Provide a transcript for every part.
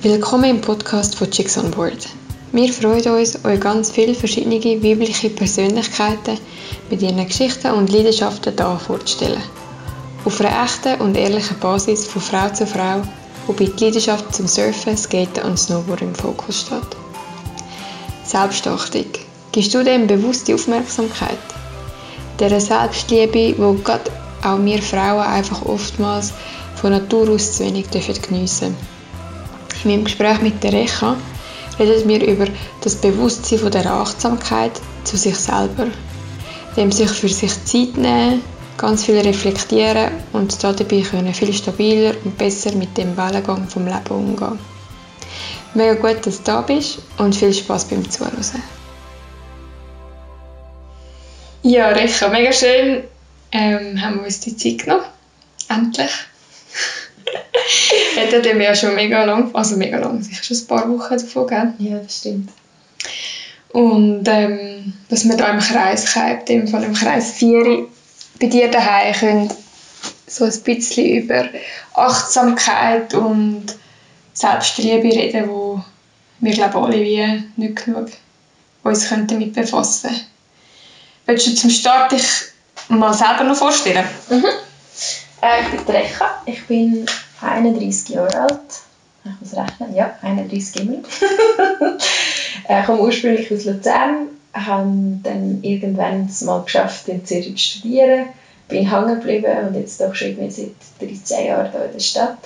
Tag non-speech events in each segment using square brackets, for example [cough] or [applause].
Willkommen im Podcast von Chicks on Board. Wir freuen uns, euch ganz viele verschiedene weibliche Persönlichkeiten mit ihren Geschichten und Leidenschaften hier vorzustellen. Auf einer echten und ehrlichen Basis von Frau zu Frau, wobei die Leidenschaft zum Surfen, Skaten und Snowboarden im Fokus steht. Selbstachtung. Gibst du dem bewusste Aufmerksamkeit? Der Selbstliebe, wo gerade auch wir Frauen einfach oftmals von Natur aus zu wenig geniessen dürfen. In meinem Gespräch mit der Recha redet wir über das Bewusstsein von der Achtsamkeit zu sich selber, dem sich für sich Zeit nehmen, ganz viel reflektieren und dabei können viel stabiler und besser mit dem Wellengang vom Leben umgehen. Mega gut, dass du da bist und viel Spaß beim Zuhören. Ja, Recha, mega schön ähm, haben wir uns die Zeit genommen. Endlich. Hätten wir ja schon mega lang, also mega lang, sicher schon ein paar Wochen davon, gell? Ja, das stimmt. Und ähm, dass wir da im Kreis gehabt, im Fall im Kreis 4 bei dir daheim können so ein bisschen über Achtsamkeit und Selbstliebe reden, wo wir glaube alle wie nicht genug uns damit befassen. Willst du zum Start dich mal selber noch vorstellen? Mhm. Äh, ich bin Recha, ich bin 31 Jahre alt. Ich muss rechnen, ja, 31 immer. [laughs] ich komme ursprünglich aus Luzern, habe dann irgendwann mal geschafft, in Zürich zu studieren, bin hängen geblieben und jetzt doch schon seit 13 Jahren hier in der Stadt.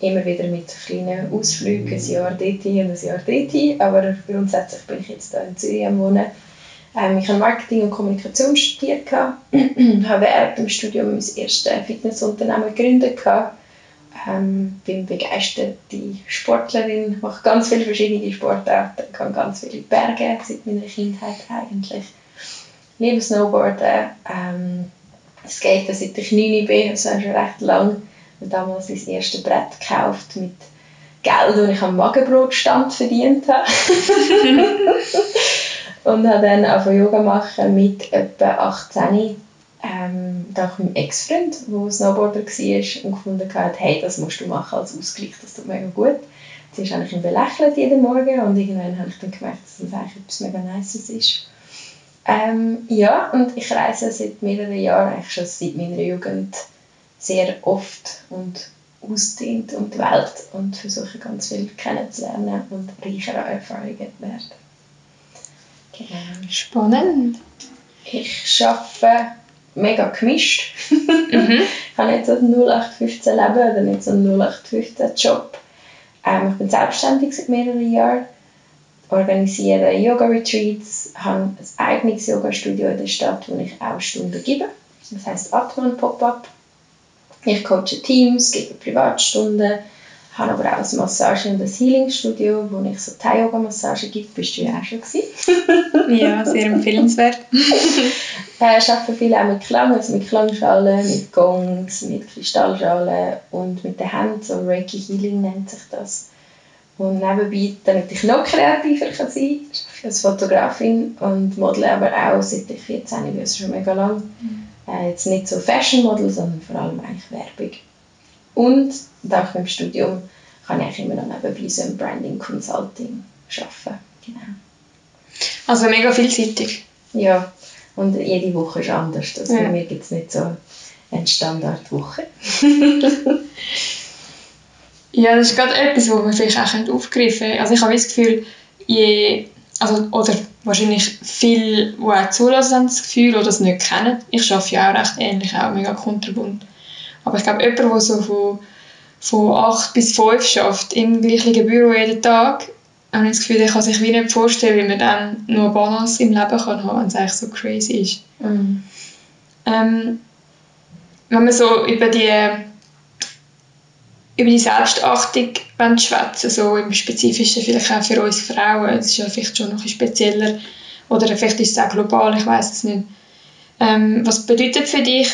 Immer wieder mit kleinen Ausflügen, ein Jahr dort und ein Jahr dort, aber grundsätzlich bin ich jetzt hier in Zürich am Wohnen ähm, ich habe Marketing und Kommunikation studiert, [clears throat] habe während dem Studium mein erstes Fitnessunternehmen gegründet, ähm, bin begeisterte Sportlerin, mache ganz viele verschiedene Sportarten, kann ganz viele Berge seit meiner Kindheit eigentlich. Liebe Snowboarden, ähm, Skaten seit ich 9 bin, also schon recht lang. Und damals mein erstes Brett gekauft mit Geld, das ich am Magenbrotstand verdient habe. [laughs] [laughs] Und habe dann auch Yoga machen mit etwa 18 ähm, da meinem Ex-Freund, der Snowboarder war und gefunden hat, hey, das musst du machen als Ausgleich, das tut mega gut. Sie ist eigentlich belächelt jeden Morgen und irgendwann habe ich dann gemerkt, dass das eigentlich etwas mega Nices ist. Ähm, ja, und ich reise seit mehreren Jahren, eigentlich schon seit meiner Jugend, sehr oft und ausdehnt um die Welt und versuche ganz viel kennenzulernen und reicher an Erfahrungen zu werden. Genau. Spannend. Ich arbeite mega gemischt. mhm. [laughs] Ich habe nicht so ein 0815 Leben oder nicht so einen 0815 Job. Ähm, ich bin selbstständig seit mehreren Jahren, organisiere Yoga-Retreats, habe ein eigenes Yoga-Studio in der Stadt, wo ich auch Stunden gebe. Das heisst Atman Pop-Up. Ich coache Teams, gebe Privatstunden, habe aber auch ein Massage- und ein Healing-Studio, wo ich so Thai-Yoga-Massage gebe. Bist du ja auch schon gewesen? [laughs] ja, sehr empfehlenswert. [laughs] ich äh, arbeite viel auch mit Klang, also mit Klangschalen, mit Gongs, mit Kristallschalen und mit den Händen, so Reiki Healing nennt sich das. Und nebenbei, damit ich noch kreativer kann sein kann, als Fotografin und Model aber auch, seit ich 14 bin, also schon mega lang. Mhm. Äh, jetzt nicht so Fashion-Model, sondern vor allem eigentlich Werbung. Und dank meinem Studium kann ich immer noch nebenbei so im Branding Consulting arbeiten. Genau. Also mega vielseitig. Ja, und jede Woche ist anders. Also ja. Bei mir gibt es nicht so eine Standardwoche. [laughs] ja, das ist gerade etwas, was man vielleicht auch aufgreifen könnte. Also ich habe das Gefühl, je, also, oder wahrscheinlich viele, die auch zulassen, haben das Gefühl oder es nicht kennen. Ich arbeite ja auch recht ähnlich, auch mega kunterbunt. Aber ich glaube, jemand, der so von, von 8 bis 5 schafft, im gleichen Büro jeden Tag, habe ich das Gefühl, der kann sich wie nicht vorstellen, wie man dann nur Balance im Leben kann haben, wenn es eigentlich so crazy ist. Mhm. Ähm, wenn man so über die über die Selbstachtung schwätzen, so im Spezifischen vielleicht auch für uns Frauen, das ist ja vielleicht schon noch ein spezieller, oder vielleicht ist es auch global, ich weiß es nicht. Ähm, was bedeutet für dich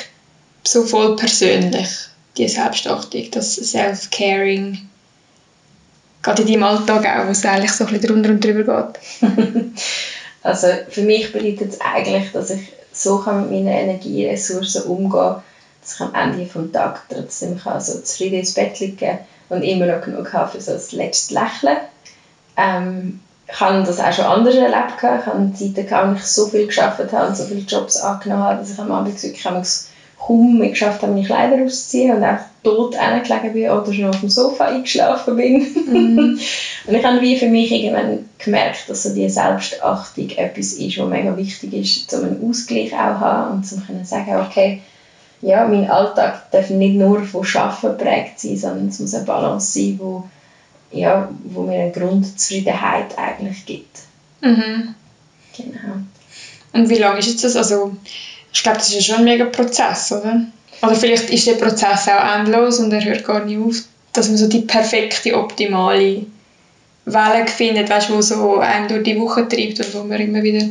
so voll persönlich, die Selbstachtung, das Self-Caring, gerade in deinem Alltag auch, wo es eigentlich so ein bisschen drunter und drüber geht? [laughs] also für mich bedeutet es eigentlich, dass ich so kann mit meinen Energieressourcen umgehen kann, dass ich am Ende des Tages trotzdem kann so zufrieden ins Bett liegen und immer noch genug habe für so das letzte Lächeln. Ähm, ich habe das auch schon anders erlebt. Ich habe Zeiten wo ich so viel gearbeitet habe und so viele Jobs angenommen habe, dass ich am Abend wirklich kaum mehr geschafft habe, meine Kleider auszuziehen und auch tot gelegen bin oder schon auf dem Sofa eingeschlafen bin. Mm. [laughs] und ich habe wie für mich irgendwann gemerkt, dass so diese Selbstachtung etwas ist, was mega wichtig ist, um einen Ausgleich auch zu haben und zu können sagen, okay, ja, mein Alltag darf nicht nur von Arbeiten geprägt sein, sondern es muss eine Balance sein, wo, ja, wo mir eine Grundzufriedenheit eigentlich gibt. Mhm. Genau. Und wie lange ist jetzt das? Also, ich glaube, das ist ja schon ein mega Prozess, oder? Oder vielleicht ist der Prozess auch endlos und er hört gar nicht auf, dass man so die perfekte, optimale Welle findet, weißt, wo so einen durch die Woche treibt und wo man immer wieder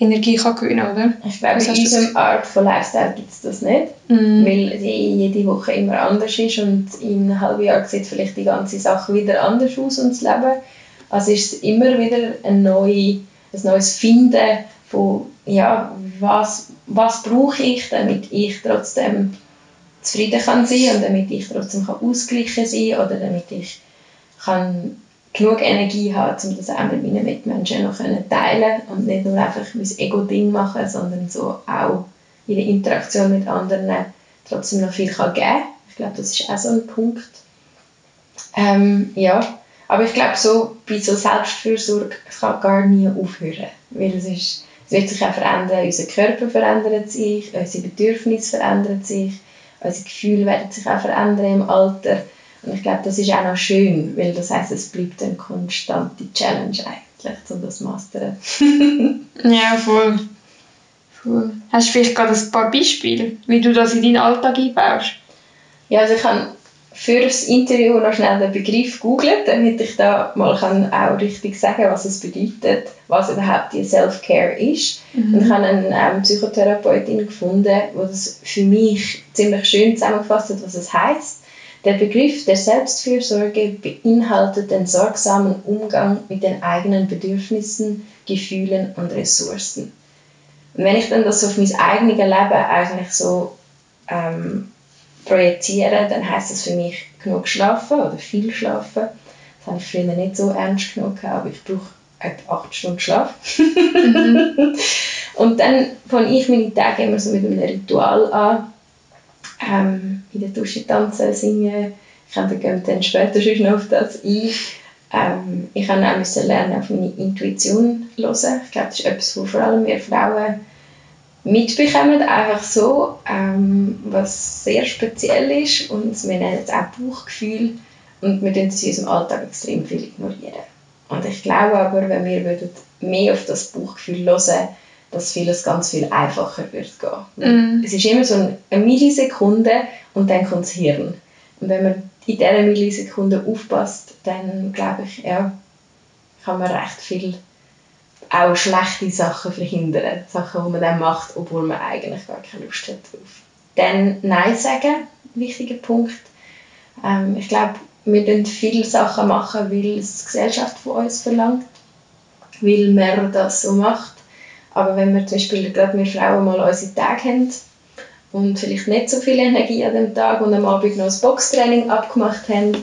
Energie kann gewinnen kann, oder? Ich glaube, in unserem Art von Lifestyle gibt es das nicht, mm. weil die jede Woche immer anders ist und in einem halben Jahr sieht vielleicht die ganze Sache wieder anders aus und das Leben. Also ist es immer wieder ein, neu, ein neues Finden von, ja, was, was brauche ich, damit ich trotzdem zufrieden kann sein und damit ich trotzdem kann ausgleichen sein oder damit ich kann genug Energie habe, um das auch mit meinen Mitmenschen noch teilen und nicht nur einfach mein Ego-Ding machen, sondern so auch in der Interaktion mit anderen trotzdem noch viel kann geben Ich glaube, das ist auch so ein Punkt. Ähm, ja, aber ich glaube, so, bei so Selbstfürsorge kann gar nie aufhören, weil es ist es wird sich auch verändern, unser Körper verändert sich, unsere Bedürfnisse verändern sich, unsere Gefühle werden sich auch verändern im Alter. Und ich glaube, das ist auch noch schön, weil das heißt, es bleibt eine konstante Challenge eigentlich, um das zu mastern. [laughs] ja, voll. voll. Hast du vielleicht gerade ein paar Beispiele, wie du das in deinen Alltag einbaust? Ja, also ich habe für das Interview noch schnell den Begriff googeln, damit ich da mal kann auch richtig sagen was es bedeutet, was überhaupt die Self-Care ist. Mhm. Und ich habe eine ähm, Psychotherapeutin gefunden, die das für mich ziemlich schön zusammengefasst hat, was es heißt. Der Begriff der Selbstfürsorge beinhaltet den sorgsamen Umgang mit den eigenen Bedürfnissen, Gefühlen und Ressourcen. Und wenn ich dann das auf mein eigenes Leben eigentlich so ähm, projizieren, dann heißt das für mich genug schlafen oder viel schlafen. Das habe ich früher nicht so ernst genommen, aber ich brauche etwa acht Stunden Schlaf. mhm. [laughs] Und dann fange ich meine Tage immer so mit einem Ritual an. Ähm, in der Dusche tanzen, singen. Ich habe dann später schon noch auf das ein. Ähm, ich habe auch lernen, auf meine Intuition zu hören. Ich glaube, das ist etwas, was vor allem wir Frauen mitbekommen, einfach so, ähm, was sehr speziell ist und wir nennen es auch Bauchgefühl und wir tun es in unserem Alltag extrem viel ignorieren. Und ich glaube aber, wenn wir würden mehr auf das Bauchgefühl hören, dass vieles ganz viel einfacher wird gehen. Mm. Es ist immer so eine Millisekunde und dann kommt das Hirn. Und wenn man in dieser Millisekunde aufpasst, dann glaube ich, ja, kann man recht viel auch schlechte Sachen verhindern. Sachen, die man dann macht, obwohl man eigentlich gar keine Lust hat drauf. Dann Nein sagen, wichtiger Punkt. Ähm, ich glaube, wir machen viele Sachen machen, weil es die Gesellschaft von uns verlangt, weil man das so macht. Aber wenn wir zum Beispiel gerade wir Frauen mal unsere Tage haben und vielleicht nicht so viel Energie an dem Tag und am Abend noch ein Boxtraining abgemacht haben,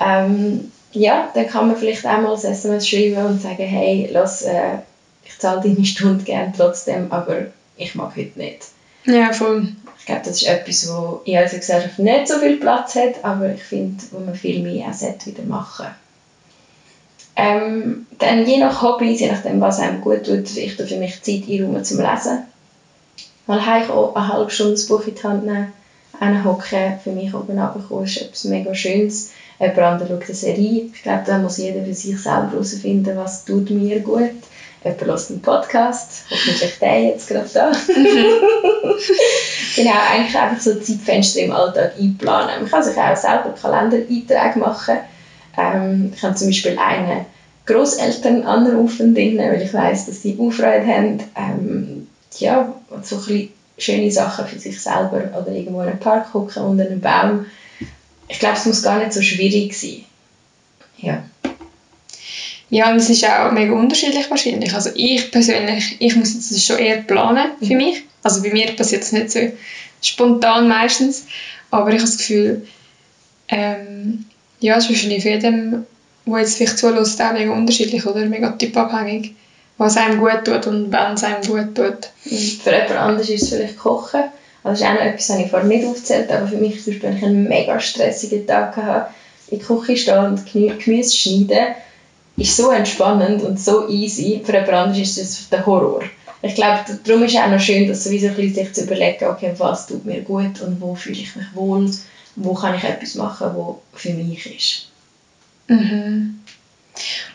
ähm, ja, dann kann man vielleicht auch mal ein SMS schreiben und sagen, hey, lass, äh, ich zahle deine Stunde gerne trotzdem, aber ich mag heute nicht. Ja, voll. Ich glaube, das ist etwas, wo in unserer Gesellschaft nicht so viel Platz hat, aber ich finde, wo man viel mehr auch wieder machen ähm, dann je nach Hobby, je nachdem, was einem gut tut, ich für mich Zeit einräumen zum Lesen. Mal heim auch eine halbe Stunde das Buch in die Hand nehmen, hocken, für mich oben runterkommen, ist etwas mega Schönes jemand anderes schaut eine Serie. Ich glaube, da muss jeder für sich selber herausfinden, was tut mir gut. Jemand hört einen Podcast, hoffentlich der jetzt gerade da. [laughs] Genau, eigentlich einfach so Zeitfenster im Alltag einplanen. Man kann sich auch selber Kalendereinträge machen. Ähm, ich kann zum Beispiel einen Großeltern anrufen, weil ich weiß, dass sie Aufreude haben. Ähm, ja, so ein bisschen schöne Sachen für sich selber oder irgendwo in einem Park gucken unter einem Baum ich glaube, es muss gar nicht so schwierig sein. Ja. Ja, und es ist auch mega unterschiedlich wahrscheinlich. Also ich persönlich, ich muss das schon eher planen für mhm. mich. Also bei mir passiert es nicht so spontan meistens, aber ich habe das Gefühl, ähm, Ja, es ist wahrscheinlich für jeden, der jetzt vielleicht zulässt, auch mega unterschiedlich oder mega typabhängig, was einem gut tut und wenn es einem gut tut. Für jemand anderes ist es vielleicht Kochen. Also das ist auch noch etwas, das ich vorher nicht aufgezählt aber für mich zum Beispiel, wenn ich einen mega stressigen Tag hatte, in der Küche stehen und Gemüse schneiden, ist so entspannend und so easy. Für jemand anderes ist das der Horror. Ich glaube, darum ist es auch noch schön, dass sowieso ein bisschen sich zu überlegen, okay, was tut mir gut und wo fühle ich mich wohl, wo kann ich etwas machen, was für mich ist. Mhm.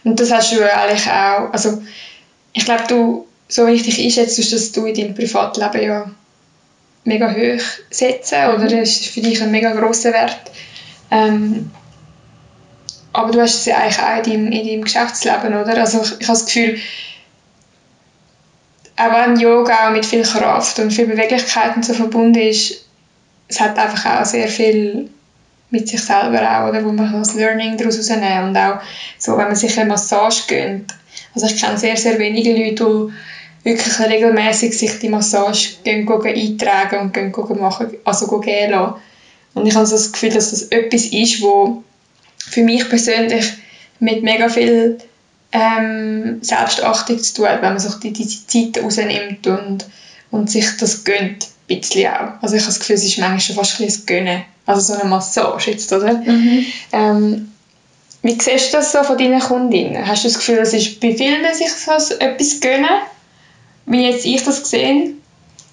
Und das hast du eigentlich auch, also ich glaube, du, so wie ich dich einschätze, dass du in deinem Privatleben ja mega hoch setzen mhm. oder das ist für dich ein mega grosser Wert. Ähm, aber du hast es ja eigentlich auch in deinem, in deinem Geschäftsleben, oder? Also ich, ich habe das Gefühl, auch wenn Yoga auch mit viel Kraft und viel Beweglichkeit so verbunden ist, es hat einfach auch sehr viel mit sich selber auch, oder, wo man das Learning daraus herausnehmen und auch so, wenn man sich eine Massage gönnt. Also ich kenne sehr, sehr wenige Leute, die wirklich regelmäßig sich die Massage gehen, gehen eintragen und gehen, gehen machen, also gehen lassen. Und ich habe so das Gefühl, dass das etwas ist, wo für mich persönlich mit mega viel ähm, Selbstachtung zu tun hat, wenn man sich die, die Zeit rausnimmt und, und sich das gönnt, ein bisschen auch. Also ich habe das Gefühl, es ist manchmal schon fast ein bisschen Gönnen. Also so eine Massage jetzt, oder? Mhm. Ähm, wie siehst du das so von deinen Kundinnen? Hast du das Gefühl, es ist bei vielen sich so etwas gönnen, wie jetzt ich das gesehen?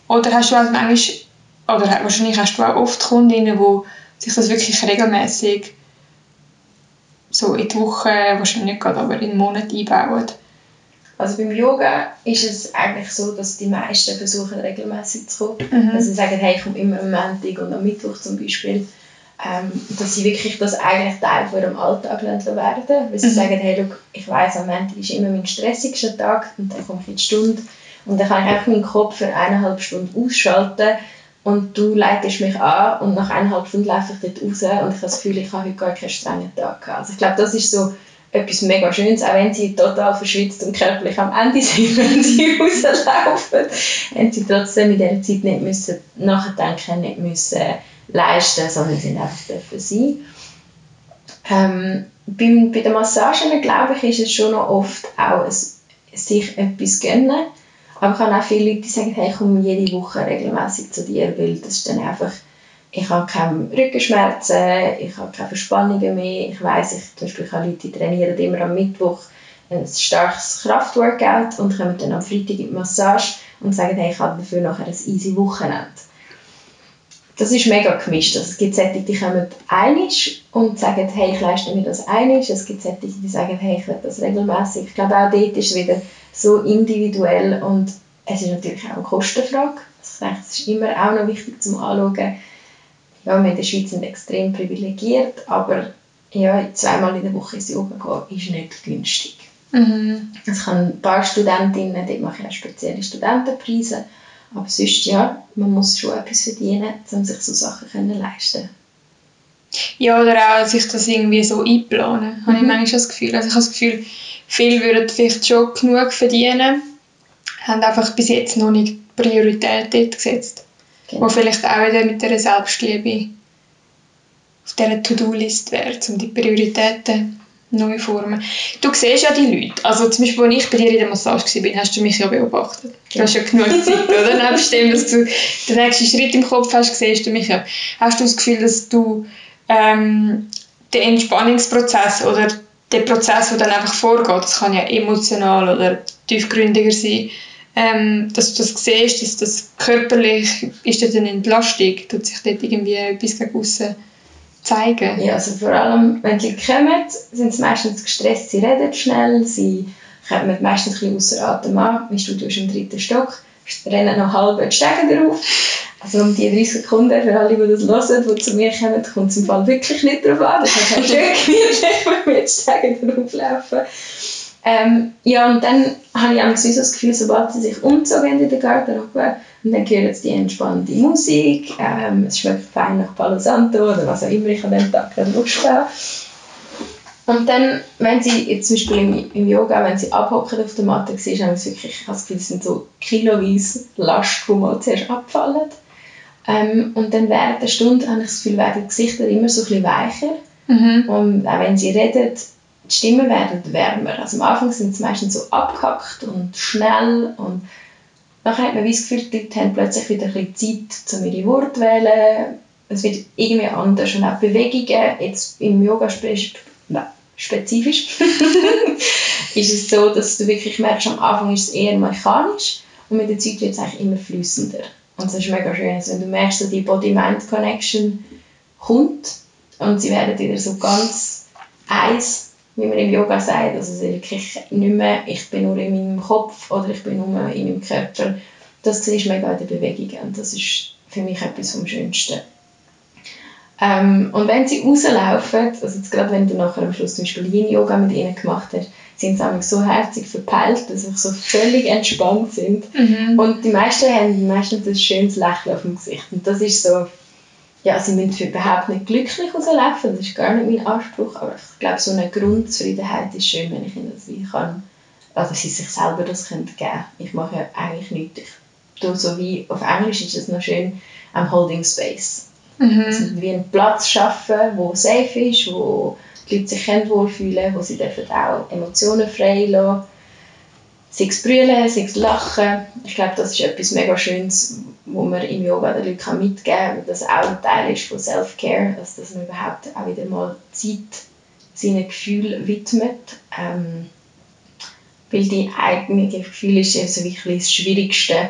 Oder hast du halt manchmal, oder wahrscheinlich hast du auch oft Kundinnen, die sich das wirklich regelmäßig so in die Woche, wahrscheinlich nicht gerade, aber in den Monat einbauen? Also beim Yoga ist es eigentlich so, dass die meisten versuchen regelmäßig zu kommen. Mhm. Also sie sagen, hey, ich komme immer am Montag und am Mittwoch zum Beispiel. Ähm, dass sie wirklich das eigentlich Teil von ihrem Alltag werden weil sie mhm. sagen, hey, look, ich weiss, am Montag ist immer mein stressigster Tag und dann komme ich in die Stunde und dann kann ich einfach meinen Kopf für eineinhalb Stunden ausschalten und du leitest mich an und nach eineinhalb Stunden laufe ich dort raus und ich habe das Gefühl, ich habe heute gar keinen strengen Tag gehabt. Also ich glaube, das ist so etwas mega Schönes, auch wenn sie total verschwitzt und körperlich am Ende sind, [laughs] wenn sie rauslaufen, haben sie trotzdem in dieser Zeit nicht müssen nachdenken, nicht müssen leisten, sondern sie einfach dürfen sein. Ähm, beim, bei den Massagen, glaube ich, ist es schon noch oft auch ein, sich etwas gönnen aber ich habe auch viele Leute, die sagen, hey, ich komme jede Woche regelmäßig zu dir, weil das ist dann einfach, ich habe keine Rückenschmerzen, ich habe keine Verspannungen mehr. Ich weiss, ich, zum Beispiel, ich habe Leute, die trainieren immer am Mittwoch ein starkes Kraftworkout und kommen dann am Freitag in die Massage und sagen, hey, ich habe dafür nachher ein easy Wochenende. Das ist mega gemischt. Also es gibt solche, die kommen einig und sagen, hey, ich leiste mir das einig. Es gibt solche, die sagen, hey, ich will das regelmäßig. Ich glaube, auch dort ist es wieder so individuell und es ist natürlich auch eine Kostenfrage. Also ich denke, es ist immer auch noch wichtig zum Anschauen. Ja, wir in der Schweiz sind extrem privilegiert, aber ja, zweimal in der Woche ins Yoga gehen ist nicht günstig. Mhm. Ich habe ein paar Studentinnen, die machen auch spezielle Studentenpreise, aber sonst ja, man muss schon etwas verdienen, um sich so Sachen zu leisten ja, oder auch sich das irgendwie so einplanen, mhm. habe ich mhm. manchmal das Gefühl. Also ich habe das Gefühl, viele würden vielleicht schon genug verdienen, haben einfach bis jetzt noch nicht Priorität dort gesetzt. Genau. Wo vielleicht auch wieder mit dieser Selbstliebe auf dieser To-Do-List wäre, um die Prioritäten neu zu formen. Du siehst ja die Leute. Also zum Beispiel, als ich bei dir in der Massage war, hast du mich ja beobachtet. Du hast ja genug Zeit, oder? Nebst dem, dass du den nächsten Schritt im Kopf hast, siehst du mich ja. Hast du das Gefühl, dass du ähm, der Entspannungsprozess oder der Prozess, der dann einfach vorgeht, das kann ja emotional oder tiefgründiger sein, ähm, dass du das siehst, dass das körperlich ist das eine Entlastung, tut sich dort irgendwie etwas gegen aussen zeigen? Ja, also vor allem, wenn sie kommen, sind sie meistens gestresst, sie reden schnell, sie kommen meistens ein bisschen außer Atem an, mein Studio ist im dritten Stock, rennen noch halb die Stege drauf also um die 30 Sekunden, für alle, die das hören, die zu mir kommen, kommt es im Fall wirklich nicht darauf an. Das ist halt schön [laughs] wenn wir jetzt sagen, drauflaufen. Ähm, ja, und dann habe ich auch so das Gefühl, sobald sie sich umzogen in der Garderobe, und dann hören sie die entspannende Musik, ähm, es schmeckt fein nach Palo Santo oder was auch immer ich an dem Tag Lust habe. Und dann, wenn sie jetzt zum Beispiel im, im Yoga, wenn sie abhocken auf der Matte, siehst du wirklich, ich habe das Gefühl, es sind so kiloweise Last, die mal zuerst abfallen. Ähm, und dann während der Stunde habe ich das Gefühl, werden die Gesichter immer so ein bisschen weicher. Mhm. Und auch wenn sie reden, die Stimmen werden wärmer. Also am Anfang sind sie meistens so abgehackt und schnell und nachher hat man das Gefühl, die haben plötzlich wieder ein bisschen Zeit, um ihre Worte zu wählen. Es wird irgendwie anders und auch Bewegungen, jetzt im Yoga spezifisch, [laughs] ist es so, dass du wirklich merkst, am Anfang ist es eher mechanisch und mit der Zeit wird es eigentlich immer flüssender. Und das ist mega schön, also wenn du merkst, dass die Body-Mind-Connection kommt und sie werden wieder so ganz eins wie man im Yoga sagt, also wirklich nicht mehr, ich bin nur in meinem Kopf oder ich bin nur in meinem Körper. Das ist mega in der Bewegung und das ist für mich etwas vom Schönsten. Ähm, und wenn sie rauslaufen, also jetzt gerade wenn du nachher am Schluss zum Beispiel Yin-Yoga mit ihnen gemacht hast, sind sie so herzig verpeilt, dass sie so völlig entspannt sind. Mhm. Und die meisten haben meistens ein schönes Lächeln auf dem Gesicht. Und das ist so, ja, sie müssen überhaupt nicht glücklich rauslaufen, das ist gar nicht mein Anspruch, aber ich glaube, so eine Grundzufriedenheit ist schön, wenn ich ihnen das wie kann, also sie sich selber das können geben Ich mache ja eigentlich nichts. Ich tue so wie, auf Englisch ist es noch schön, I'm holding space. Mhm. Also wie einen Platz schaffen, wo safe ist, wo die Leute sich wohlfühlen, wo sie dürfen auch Emotionen frei lassen sei es brüllen, sei es lachen. Ich glaube, das ist etwas mega Schönes, wo man im Yoga den Leuten mitgeben kann, weil das auch ein Teil ist von Self-Care, also dass man überhaupt auch wieder mal Zeit seinen Gefühlen widmet. Ähm, weil die eigenen Gefühle ist so wirklich das Schwierigste,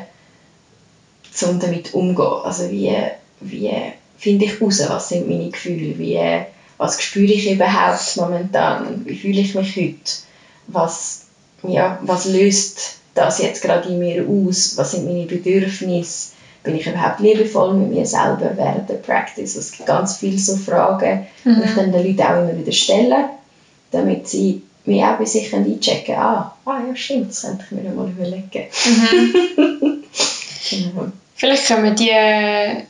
um damit umzugehen. Also wie, wie finde ich heraus, was sind meine Gefühle, wie, was spüre ich überhaupt momentan, wie fühle ich mich heute, was ja, was löst das jetzt gerade in mir aus? Was sind meine Bedürfnisse? Bin ich überhaupt liebevoll mit mir selber während der Practice? Es gibt ganz viele so Fragen, mhm. die ich dann den Leuten auch immer wieder stelle, damit sie mir auch bei sich einchecken ah, ah ja stimmt, das könnte ich mir mal überlegen. Mhm. [laughs] genau. Vielleicht können wir die,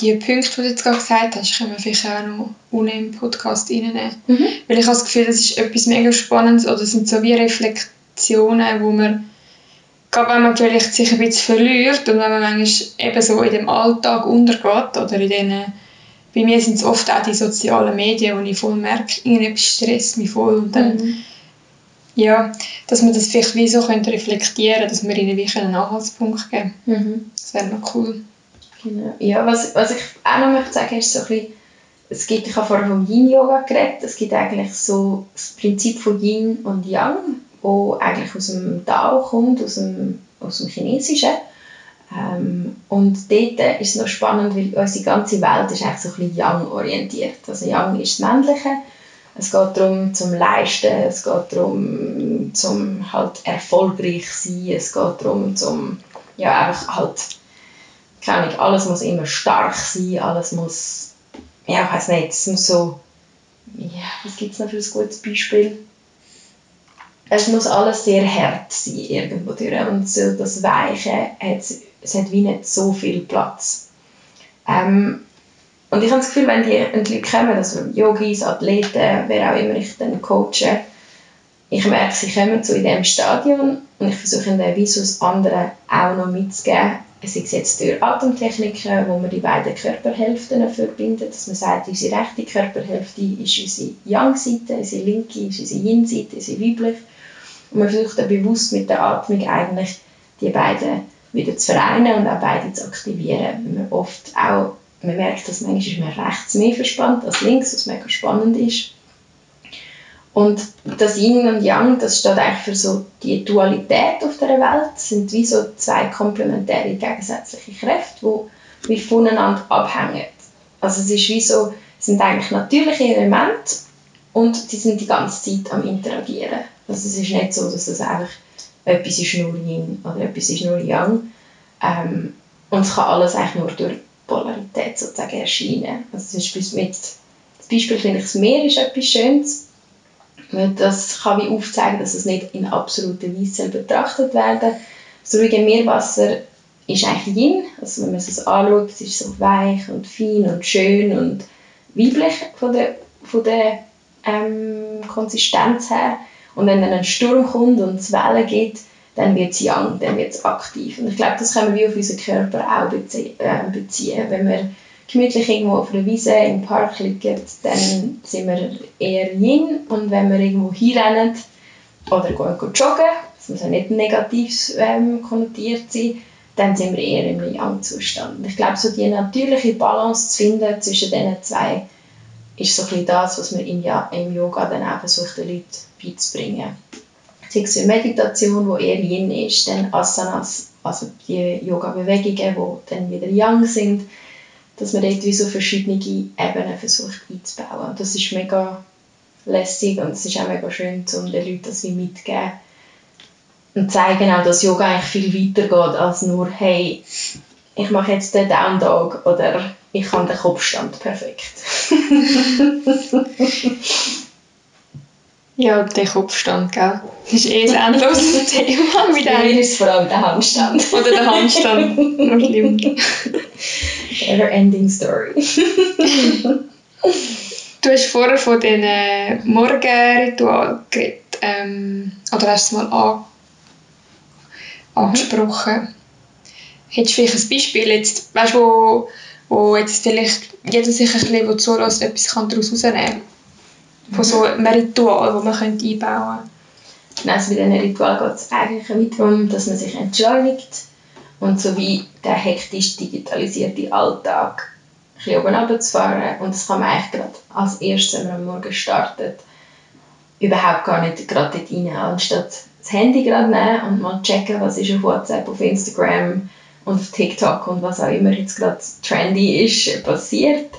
die Punkte, die du jetzt gerade gesagt hast, können wir vielleicht auch noch unten im Podcast reinnehmen. Mhm. Weil ich habe das Gefühl, das ist etwas mega Spannendes oder sind so wie Reflektionen Situationen, wo man, gerade wenn man vielleicht sich ein bisschen verliert und wenn man manchmal eben so in dem Alltag untergeht oder in den, bei mir sind es oft auch die sozialen Medien, wo ich voll merke, irgendetwas stresst mich voll und dann, mhm. ja, dass man das vielleicht wie so könnte reflektieren dass wir ihnen wirklich einen Anhaltspunkt geben. Mhm. Das wäre noch cool. Genau. Ja, was, was ich auch noch möchte sagen, ist so ein bisschen, es gibt, ich habe vorher vom Yin-Yoga geredet, es gibt eigentlich so das Prinzip von Yin und Yang, wo eigentlich aus dem Tao kommt, aus dem, aus dem Chinesischen. Ähm, und dort ist es noch spannend, weil unsere ganze Welt ist eigentlich so ein bisschen Yang-orientiert. Also Yang ist das Männliche. Es geht darum, zum Leisten, es geht darum, zum halt erfolgreich sein, es geht darum, zum, ja, einfach halt, keine Ahnung, alles muss immer stark sein, alles muss, ja, ich weiß nicht, es muss so, ja, was gibt es noch für ein gutes Beispiel? Es muss alles sehr hart sein irgendwo durch. Und so das Weiche hat, es hat wie nicht so viel Platz. Ähm, und ich habe das Gefühl, wenn die, Leute kommen, also Yogis, Athleten, wer auch immer ich dann coache, ich merke, sie kommen zu in diesem Stadion und ich versuche ihnen wie so das andere auch noch mitzugeben. Es ist jetzt durch Atemtechniken, wo man die beiden Körperhälften verbindet, dass man sagt, unsere rechte Körperhälfte ist unsere Yang-Seite, unsere linke ist unsere Yin-Seite, unsere weibliche. Und man versucht dann bewusst mit der Atmung eigentlich die beiden wieder zu vereinen und auch beide zu aktivieren. Man oft auch, man merkt, dass manchmal ist man rechts mehr verspannt als links, was mega spannend ist. Und das Yin und Yang, das steht eigentlich für so die Dualität auf der Welt. Das sind wie so zwei komplementäre gegensätzliche Kräfte, die wie voneinander abhängen. Also es ist wie so, sind eigentlich natürliche Elemente und die sind die ganze Zeit am interagieren. Also es ist nicht so, dass das einfach etwas ist nur Yin oder etwas ist nur Yang. Ähm, und es kann alles eigentlich nur durch Polarität sozusagen erscheinen. Also zum Beispiel mit, das Beispiel finde ich, das Meer ist etwas Schönes. Das kann wie aufzeigen, dass es nicht in absoluten Weise betrachtet werden Das ruhige Meerwasser ist eigentlich Yin. Also wenn man es anschaut, es ist so weich und fein und schön und weiblich von der, von der ähm, Konsistenz her. Und wenn dann ein Sturm kommt und es Wellen gibt, dann wird es young, dann wird es aktiv. Und ich glaube, das können wir auf unseren Körper auch bezie äh, beziehen. Wenn wir gemütlich irgendwo auf einer Wiese im Park liegen, dann sind wir eher Yin. Und wenn wir irgendwo hinrennen oder gehen joggen, das muss ja nicht negativ ähm, konnotiert sein, dann sind wir eher im Yang-Zustand. Ich glaube, so die natürliche Balance zu finden zwischen diesen zwei ist so ein das, was man im, Yoga dann eben versucht, den Leuten beizubringen. Sei es Meditation, die eher Yin ist, dann Asanas, also die Yoga-Bewegungen, die dann wieder Yang sind, dass man dort wie so verschiedene Ebenen versucht einzubauen. Und das ist mega lässig und es ist auch mega schön, um den Leuten das wie mitzugeben. Und zeigen auch, dass Yoga eigentlich viel weiter geht als nur, hey, ich mache jetzt den Down Dog oder ich kann den Kopfstand perfekt. ja, der Kopfstand, gell? Das ist eh ein endloses Thema [laughs] mit einem. ist vor allem der Handstand. Oder der Handstand. [laughs] Schlimm. Never ending story. du hast vorher von diesen Morgenritualen geredet. Ähm, oder hast du es mal an, angesprochen? Hättest du vielleicht ein Beispiel, jetzt, weißt, wo, wo jetzt vielleicht jeder sich ein bisschen, der zulässt, etwas kann daraus herausnehmen kann? Von so einem Ritual, das man könnte einbauen könnte? Also bei diesen Ritual geht es eigentlich darum, dass man sich entschleunigt und so wie der hektisch digitalisierte Alltag ein bisschen oben runterzufahren. Und das kann man eigentlich gerade als erstes, wenn man am Morgen startet, überhaupt gar nicht gerade dort rein, anstatt das Handy gerade nehmen und mal checken, was ist auf WhatsApp, auf Instagram, und TikTok und was auch immer jetzt gerade trendy ist, passiert,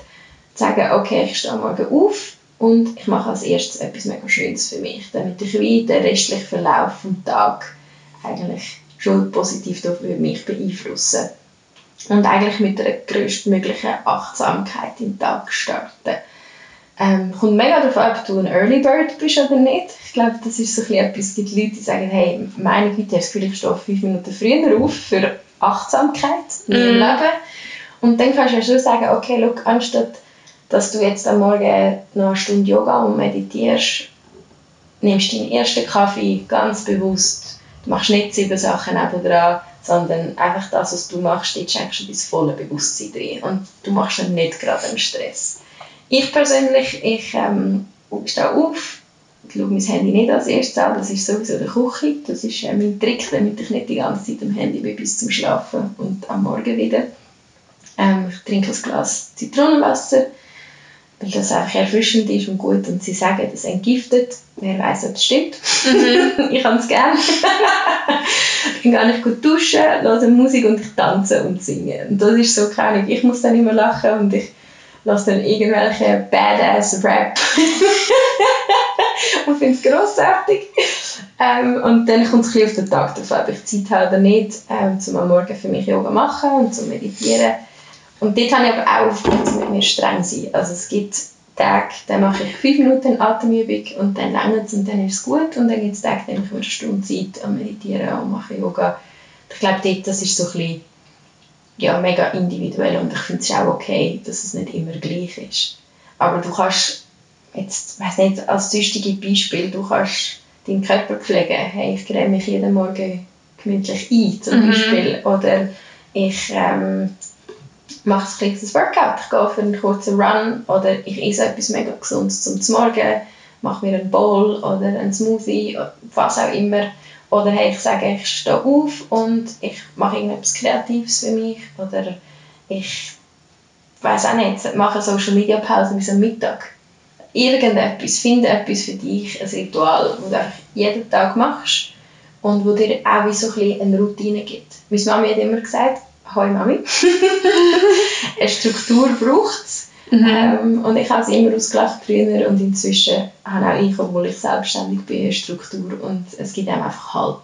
sagen, okay, ich stehe morgen auf und ich mache als erstes etwas mega Schönes für mich, damit ich den restlichen Verlauf des Tages eigentlich schon positiv auf mich beeinflussen und eigentlich mit der größtmöglichen Achtsamkeit in den Tag starten. Ähm, kommt mega darauf an, ob du ein Early Bird bist oder nicht. Ich glaube, das ist so etwas, es gibt Leute, die sagen, hey, meine Güte, ich habe das ich stehe fünf Minuten früher auf für Achtsamkeit in deinem mm. Leben. Und dann kannst du ja schon sagen, okay, look, anstatt dass du jetzt am Morgen noch eine Stunde Yoga und meditierst, nimmst du deinen ersten Kaffee ganz bewusst. Du machst nicht sieben Sachen nebenan, sondern einfach das, was du machst, dort schenkst du dein volle Bewusstsein drin. Und du machst dann nicht gerade einen Stress. Ich persönlich, ich ähm, stehe auf, ich schaue mein Handy nicht als erstes an, das ist sowieso der Küche. Das ist äh, mein Trick, damit ich nicht die ganze Zeit am Handy bin bis zum Schlafen und am Morgen wieder. Ähm, ich trinke ein Glas Zitronenwasser, weil das einfach erfrischend ist und gut. Und sie sagen, das entgiftet. Wer weiß, ob es stimmt. Mhm. [laughs] ich kann es gerne. ich kann gar nicht gut duschen, höre Musik und ich tanze und singe. Und das ist so keine Ich muss dann immer lachen und ich lasse dann irgendwelche Badass-Rap [laughs] und finde es grossartig. Ähm, und dann kommt es auf den Tag drauf, ob ich Zeit habe oder nicht, ähm, um am Morgen für mich Yoga machen und zu meditieren. Und dort habe ich aber auch aufgehört, mit mir streng zu sein. Also es gibt Tage, da mache ich fünf Minuten Atemübung und dann lange und dann ist es gut. Und dann gibt es Tage, da habe ich eine Stunde Zeit am Meditieren und mache Yoga. Ich glaube, dort, das ist so ein bisschen ja, mega individuell und ich finde es auch okay, dass es nicht immer gleich ist. Aber du kannst jetzt, weiß nicht, als süchtige Beispiel, du kannst deinen Körper pflegen. Hey, ich creme mich jeden Morgen gemütlich ein, zum mhm. Beispiel. Oder ich ähm, mache ein kleines Workout. Ich gehe für einen kurzen Run oder ich esse etwas mega Gesundes zum Morgen, mache mir einen Bowl oder einen Smoothie, was auch immer. Oder hey, ich sage, ich stehe auf und ich mache irgendetwas Kreatives für mich. Oder ich weiß auch nicht, mache Social Media Pause bis am Mittag. Irgendetwas, finde etwas für dich, ein Ritual, das du einfach jeden Tag machst und wo dir auch wie so ein bisschen eine Routine gibt. Meine Mami hat immer gesagt, «Hoi Mami, [laughs] eine Struktur braucht es. Mhm. Ähm, und ich habe es immer ausgelacht früher und inzwischen habe auch ich, obwohl ich selbstständig bin, eine Struktur und es gibt einem einfach Halt.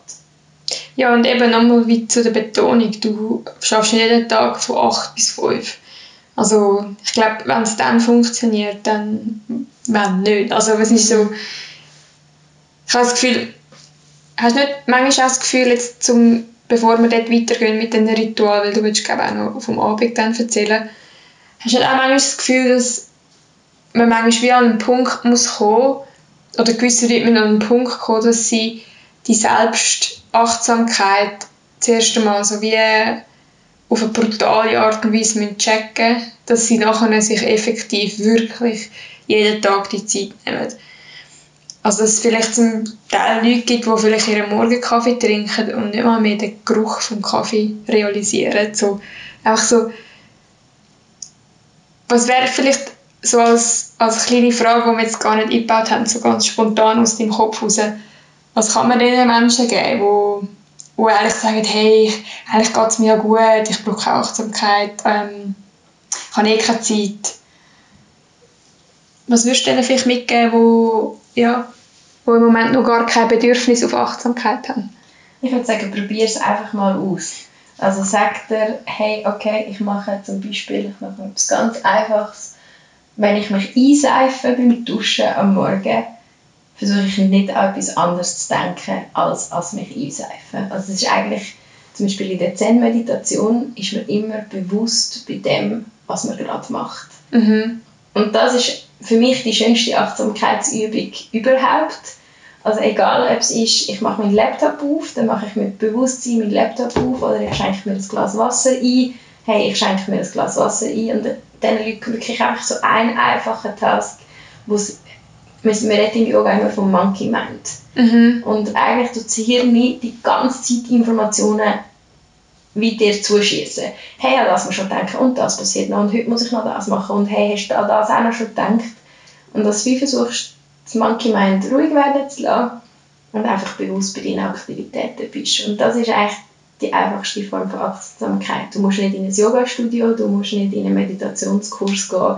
Ja, und eben nochmal wie zu der Betonung, du schaffst jeden Tag von 8 bis 5. Also ich glaube, wenn es dann funktioniert, dann wenn nicht. Also es ist so, ich habe das Gefühl, hast du nicht manchmal auch das Gefühl, jetzt zum, bevor wir dort weitergehen mit den Ritualen, weil du willst glaube auch noch vom Abend dann erzählen, hast du auch manchmal das Gefühl, dass man manchmal wie an einen Punkt muss kommen oder gewisse Rhythmen an einen Punkt kommen, dass sie die Selbstachtsamkeit zuerst einmal so wie auf eine brutale Art und Weise checken müssen, dass sie nachher sich effektiv wirklich jeden Tag die Zeit nehmen. Also dass es vielleicht zum Teil Leute gibt, die vielleicht ihren Morgenkaffee trinken und nicht mal mehr den Geruch vom Kaffee realisieren. So, einfach so, was wäre vielleicht so als, als kleine Frage, die wir jetzt gar nicht eingebaut haben, so ganz spontan aus deinem Kopf raus, was kann man diesen Menschen geben, die wo eigentlich sagen, hey, eigentlich geht es mir ja gut, ich brauche keine Achtsamkeit, ähm, ich habe eh keine Zeit. Was würdest du denen vielleicht mitgeben, wo, ja, wo im Moment noch gar kein Bedürfnis auf Achtsamkeit haben? Ich würde sagen, probier es einfach mal aus. Also sag dir, hey, okay, ich mache zum Beispiel, ich mache etwas ganz Einfaches. Wenn ich mich einseife beim Duschen am Morgen, versuche ich nicht an etwas anderes zu denken, als als mich einseifen. Also es ist eigentlich, zum Beispiel in der Zen-Meditation ist man immer bewusst bei dem, was man gerade macht. Mhm. Und das ist für mich die schönste Achtsamkeitsübung überhaupt. Also egal, ob es ist, ich mache meinen Laptop auf, dann mache ich mit Bewusstsein meinen Laptop auf oder ich schenke mir ein Glas Wasser ein. Hey, ich schenke mir ein Glas Wasser ein und dann wirklich einfach so ein einfacher Task, wo es wir, reden im Yoga immer vom Monkey Mind. Mhm. Und eigentlich tut das Hirn die ganze Zeit Informationen wie dir zuschießen. Hey, an das muss schon denken und das passiert noch und heute muss ich noch das machen und hey, hast du an das auch noch schon gedacht? Und dass du versuchst, das Monkey Mind ruhig werden zu lassen und einfach bewusst bei deinen Aktivitäten bist. Und das ist eigentlich die einfachste Form von Achtsamkeit. Du musst nicht in ein Yoga-Studio, du musst nicht in einen Meditationskurs gehen.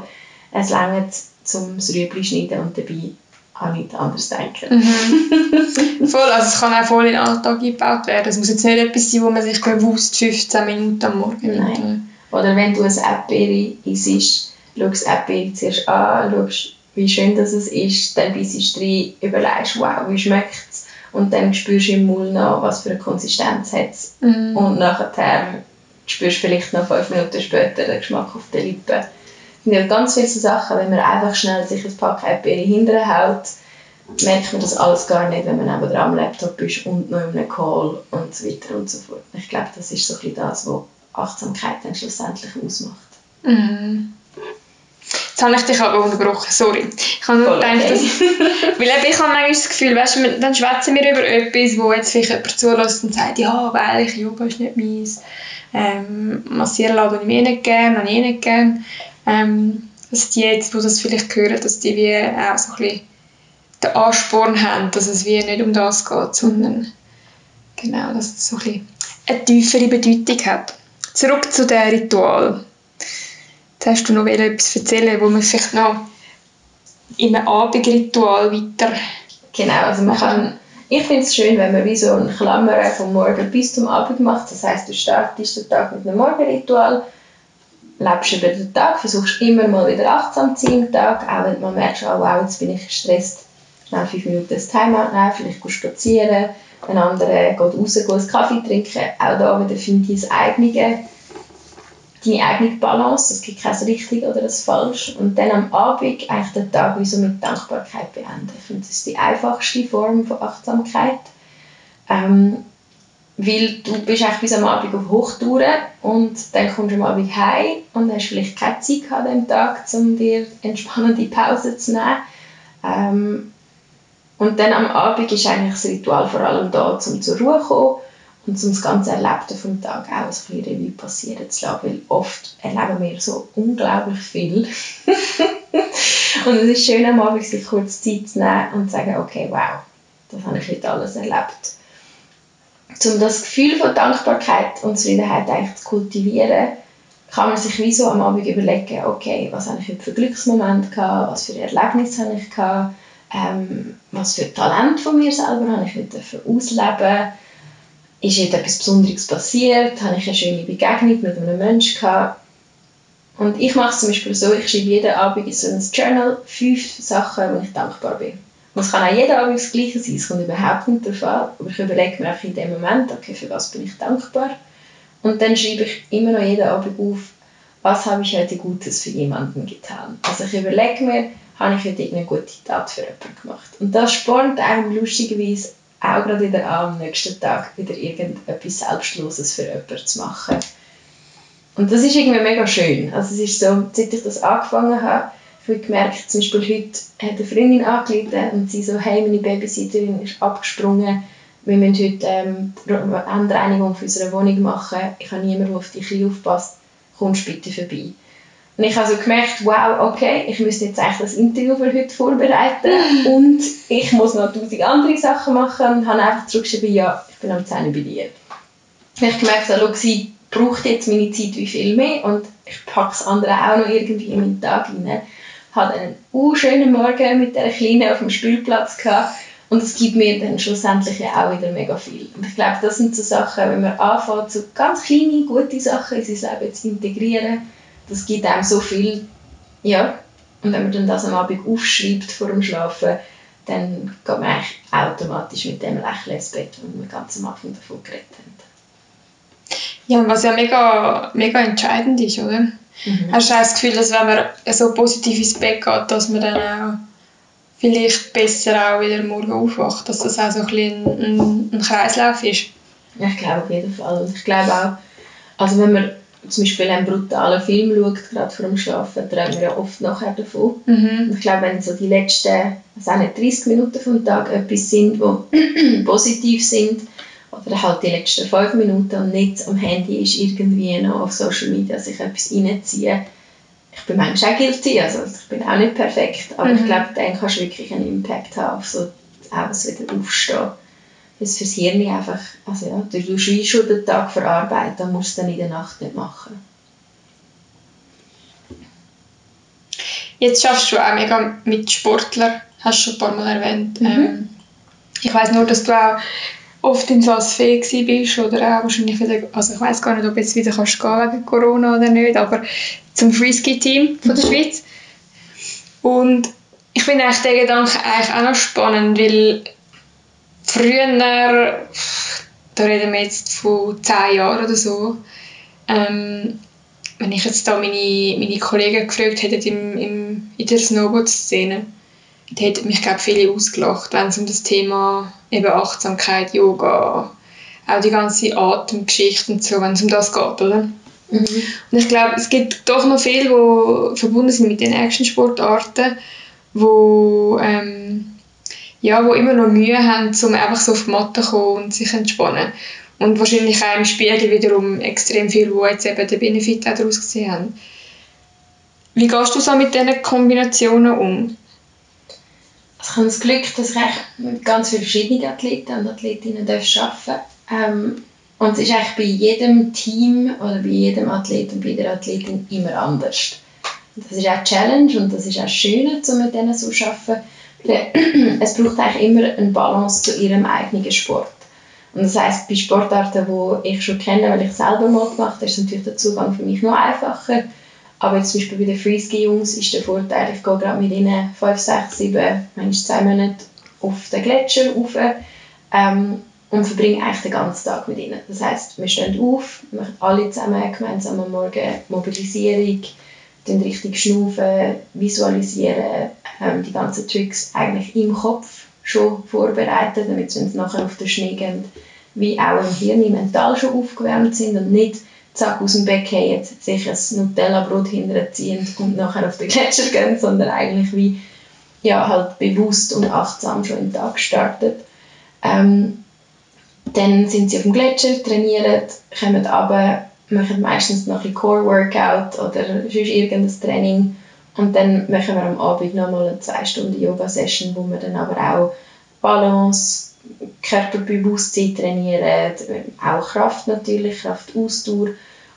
Es reicht zum Rüebli schneiden und dabei an nichts anderes denken. Mhm. [laughs] voll, also es kann auch voll in den Alltag eingebaut werden. Es muss jetzt nicht etwas sein, wo man sich bewusst 15 Minuten am Morgen nimmt. Oder wenn du ein Erdbeere isst, schau das Erdbeere zuerst an, schaust, wie schön das ist, dann bist du rein, überlegst, wow, wie schmeckt es und dann spürst du im Mund noch, was für eine Konsistenz hat es mhm. und nachher spürst du vielleicht noch fünf Minuten später den Geschmack auf den Lippen sind ja ganz viele so Sachen, wenn man einfach schnell sich ein Pack Erdbeere hinterher merkt man das alles gar nicht, wenn man neben am Laptop ist und noch in einem Call und so weiter und so fort. Ich glaube, das ist so ein bisschen das, was Achtsamkeit dann schlussendlich ausmacht. Mhm. Jetzt habe ich dich aber unterbrochen, sorry. Ich habe nur gedacht, okay. dass, [laughs] weil ich habe manchmal das Gefühl, weißt, dann schwätzen wir über etwas, wo jetzt vielleicht jemand zulässt und sagt, ja, weil ich Yoga ist nicht meins, ähm, massieren lassen ich mir nicht gerne, habe ich nicht gerne ähm, dass die jetzt, die das vielleicht hören, dass die wie auch so ein bisschen den Ansporn haben, dass es wie nicht um das geht, sondern genau, dass es so ein bisschen eine tiefere Bedeutung hat. Zurück zu dem Ritual. Hast du noch etwas erzählen, wo man vielleicht noch in einem Abendritual weiter... Genau, also man kann... Ich finde es schön, wenn man wie so eine Klammer vom Morgen bis zum Abend macht. Das heißt, du startest den Tag mit einem Morgenritual lebst über den Tag, versuchst immer mal wieder achtsam zu sein am Tag, auch wenn man merkt, oh wow, jetzt bin ich gestresst, schnell fünf Minuten das Timeout nehmen, vielleicht gehst spazieren, ein anderer geht raus, geht einen Kaffee trinken, auch da wieder finde ich das eigene, deine eigene Balance, es gibt kein richtig oder ein falsch und dann am Abend eigentlich den Tag wie so mit Dankbarkeit beenden. Ich finde, das ist die einfachste Form von Achtsamkeit. Ähm, weil du bist eigentlich bis am Abend auf Hochtouren und dann kommst du am Abend heim und hast vielleicht keine Zeit an dem Tag, um dir entspannende Pause zu nehmen. Ähm, und dann am Abend ist eigentlich das Ritual vor allem da, um zur Ruhe zu kommen und um das ganze Erlebte vom Tag auch ein bisschen Revue passieren zu lassen, weil oft erleben wir so unglaublich viel. [laughs] und es ist schön am Abend sich kurz Zeit zu nehmen und zu sagen, okay, wow, das habe ich heute alles erlebt um das Gefühl von Dankbarkeit und Zufriedenheit eigentlich zu kultivieren, kann man sich wie so am Abend überlegen, okay, was habe ich heute für Glücksmomente gehabt, was für Erlebnisse habe ich gehabt, ähm, was für Talent von mir selber habe ich heute ausleben ist etwas Besonderes passiert, habe ich eine schöne Begegnung mit einem Menschen gehabt. Und ich mache es zum Beispiel so, ich schreibe jeden Abend in so ein Journal fünf Sachen, wo ich dankbar bin. Und es kann auch jeder Abend das Gleiche sein, es kommt überhaupt nicht darauf an. Aber ich überlege mir einfach in dem Moment, okay, für was bin ich dankbar? Und dann schreibe ich immer noch jeden Abend auf, was habe ich heute Gutes für jemanden getan. Also ich überlege mir, habe ich heute eine gute Tat für jemanden gemacht. Und das spornt einem lustigerweise auch gerade wieder an, am nächsten Tag wieder irgendetwas Selbstloses für jemanden zu machen. Und das ist irgendwie mega schön. Also es ist so, seit ich das angefangen habe, ich habe gemerkt, zum Beispiel heute hat eine Freundin angerufen und sie so, hey, meine Babysitterin ist abgesprungen, wir müssen heute ähm, eine Endreinigung für unsere Wohnung machen, ich habe niemanden, der auf Kinder aufpasst, kommst bitte vorbei. Und ich habe so gemerkt, wow, okay, ich müsste jetzt eigentlich das Interview für heute vorbereiten [laughs] und ich muss noch tausend andere Sachen machen und habe einfach zurückgeschrieben, ja, ich bin am 10 bei dir. Ich habe gemerkt, so, sie braucht jetzt meine Zeit wie viel mehr und ich packe das andere auch noch irgendwie in meinen Tag rein. Ich hatte einen schönen Morgen mit der Kleinen auf dem Spielplatz gehabt und es gibt mir dann schlussendlich auch wieder mega viel. Und ich glaube, das sind so Sachen, wenn man anfängt, so ganz kleine, gute Sachen in sein Leben zu integrieren, das gibt einem so viel, ja. Und wenn man dann das am Abend aufschreibt vor dem Schlafen, dann geht man eigentlich automatisch mit dem Lächeln ins Bett, wo wir ganz am Anfang davon geredet haben. Ja, was ja mega, mega entscheidend ist, oder? Mhm. Hast du das Gefühl, dass wenn man so positiv ins Bett geht, dass man dann auch vielleicht besser auch wieder morgen aufwacht, dass das auch so ein, bisschen ein, ein Kreislauf ist? Ja, ich glaube auf jeden Fall. Ich glaube auch, also wenn man zum Beispiel einen brutalen Film schaut, gerade vor dem Schlafen, träumt man ja oft nachher davon. Mhm. Ich glaube, wenn so die letzten, also auch nicht 30 Minuten vom Tag etwas sind, die [clears throat] positiv sind, oder halt die letzten 5 Minuten und nicht am Handy ist irgendwie noch auf Social Media sich etwas reinziehen. Ich bin manchmal auch guilty, also ich bin auch nicht perfekt, aber mhm. ich glaube, dann kannst du wirklich einen Impact haben auf so auch das wieder aufstehen das fürs Hirn einfach, also ja, du tust wie schon den Tag verarbeiten, dann musst du dann in der Nacht nicht machen. Jetzt schaffst du auch mega mit Sportlern, hast du schon ein paar Mal erwähnt. Mhm. Ähm, ich weiß nur, dass du auch oft in Salzfee bist oder auch wahrscheinlich wieder, also ich weiß gar nicht, ob du jetzt wieder kannst gehen wegen Corona oder nicht, aber zum Freeski-Team von der mhm. Schweiz. Und ich finde eigentlich den Gedanken eigentlich auch noch spannend, weil früher, da reden wir jetzt von zehn Jahren oder so, ähm, wenn ich jetzt da meine, meine Kollegen gefragt hätte im, im, in der Snowboard-Szene, die hätten mich, glaube viele ausgelacht, wenn es um das Thema eben Achtsamkeit, Yoga, auch die ganze Atemgeschichte und so, wenn es um das geht, oder? Mhm. Und ich glaube, es gibt doch noch viele, die verbunden sind mit den Action-Sportarten, wo ähm, ja, wo immer noch Mühe haben, um einfach so auf die Matte zu kommen und sich entspannen. Und wahrscheinlich auch im Spiegel wiederum extrem viel, wo jetzt eben der Benefit auch daraus gesehen haben. Wie gehst du so mit diesen Kombinationen um? Also ich habe das Glück, dass ich mit ganz vielen verschiedenen Athleten und Athletinnen arbeiten. Ähm, und es ist eigentlich bei jedem Team oder bei jedem Athleten und bei jeder Athletin immer anders. das ist auch eine Challenge und das ist auch schön, um mit denen so zu arbeiten [clears throat] es braucht eigentlich immer eine Balance zu ihrem eigenen Sport. Und das heißt, bei Sportarten, die ich schon kenne, weil ich selber mal gemacht habe, ist natürlich der Zugang für mich noch einfacher. Aber jetzt zum Beispiel bei den Freeski-Jungs ist der Vorteil, ich gehe gerade mit ihnen 5, 6, 7, manchmal zwei Monate auf den Gletscher rauf ähm, und verbringe eigentlich den ganzen Tag mit ihnen. Das heißt, wir stehen auf, machen alle zusammen gemeinsam am Morgen Mobilisierung, dann richtig schnaufen, visualisieren, ähm, die ganzen Tricks eigentlich im Kopf schon vorbereiten, damit sie nachher auf den Schnee gehen, wie auch im Hirn mental schon aufgewärmt sind und nicht zack aus dem Bett gehen, sich ein Nutella-Brot hinterziehen und nachher auf den Gletscher gehen, sondern eigentlich wie ja, halt bewusst und achtsam schon im Tag startet. Ähm, dann sind sie auf dem Gletscher, trainieren, kommen runter, machen meistens noch ein Core-Workout oder sonst irgendein Training und dann machen wir am Abend nochmal eine zwei Stunden Yoga-Session, wo wir dann aber auch Balance, Körperbewusstsein trainieren, auch Kraft natürlich, Kraftausdauer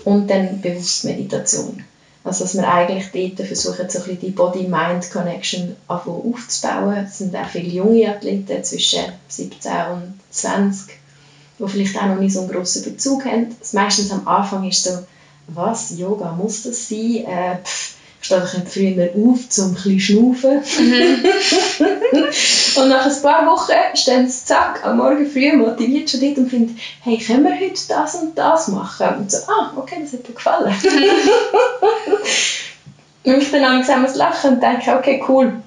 und dann bewusst Meditation. Also dass wir eigentlich dort versuchen, so ein bisschen die Body-Mind-Connection aufzubauen. Es sind auch viele junge Athleten zwischen 17 und 20 die vielleicht auch noch nicht so einen grossen Bezug haben. Das meistens am Anfang ist so, was, Yoga, muss das sein? Äh, pff, ich stehe doch nicht früher auf, um ein bisschen schnaufen. Mhm. [laughs] und nach ein paar Wochen stehen sie zack, am Morgen früh motiviert schon dort und finden, hey, können wir heute das und das machen? Und so, ah, okay, das hat mir gefallen. [laughs] und ich dann langsam lachen und denke, okay, cool,